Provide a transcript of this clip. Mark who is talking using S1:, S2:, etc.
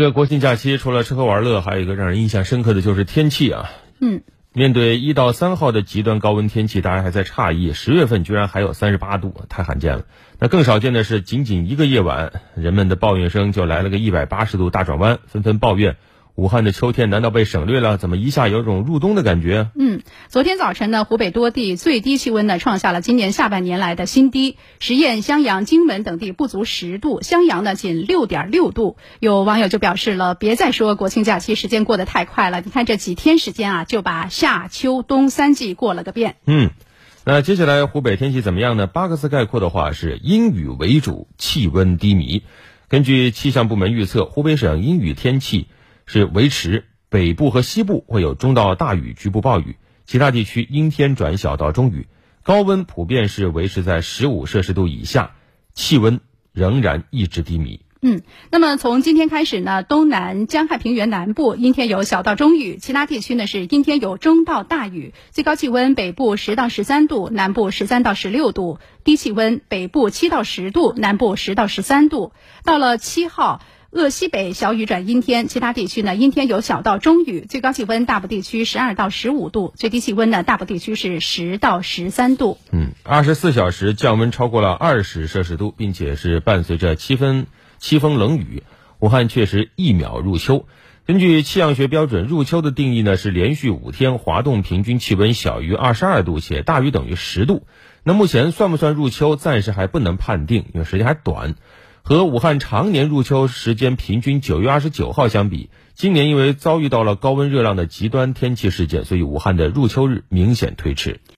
S1: 这个国庆假期除了吃喝玩乐，还有一个让人印象深刻的就是天气啊。
S2: 嗯，
S1: 面对一到三号的极端高温天气，大家还在诧异，十月份居然还有三十八度，太罕见了。那更少见的是，仅仅一个夜晚，人们的抱怨声就来了个一百八十度大转弯，纷纷抱怨。武汉的秋天难道被省略了？怎么一下有种入冬的感觉？
S2: 嗯，昨天早晨呢，湖北多地最低气温呢创下了今年下半年来的新低，十堰、襄阳、荆门等地不足十度，襄阳呢仅六点六度。有网友就表示了，别再说国庆假期时间过得太快了，你看这几天时间啊，就把夏秋冬三季过了个遍。
S1: 嗯，那接下来湖北天气怎么样呢？八个字概括的话是阴雨为主，气温低迷。根据气象部门预测，湖北省阴雨天气。是维持北部和西部会有中到大雨，局部暴雨；其他地区阴天转小到中雨。高温普遍是维持在十五摄氏度以下，气温仍然一直低迷。
S2: 嗯，那么从今天开始呢，东南江汉平原南部阴天有小到中雨，其他地区呢是阴天有中到大雨。最高气温北部十到十三度，南部十三到十六度；低气温北部七到十度，南部十到十三度。到了七号。鄂西北小雨转阴天，其他地区呢阴天有小到中雨，最高气温大部地区十二到十五度，最低气温呢大部地区是十到十三度。
S1: 嗯，二十四小时降温超过了二十摄氏度，并且是伴随着七分七风冷雨，武汉确实一秒入秋。根据气象学标准，入秋的定义呢是连续五天滑动平均气温小于二十二度且大于等于十度。那目前算不算入秋，暂时还不能判定，因为时间还短。和武汉常年入秋时间平均九月二十九号相比，今年因为遭遇到了高温热浪的极端天气事件，所以武汉的入秋日明显推迟。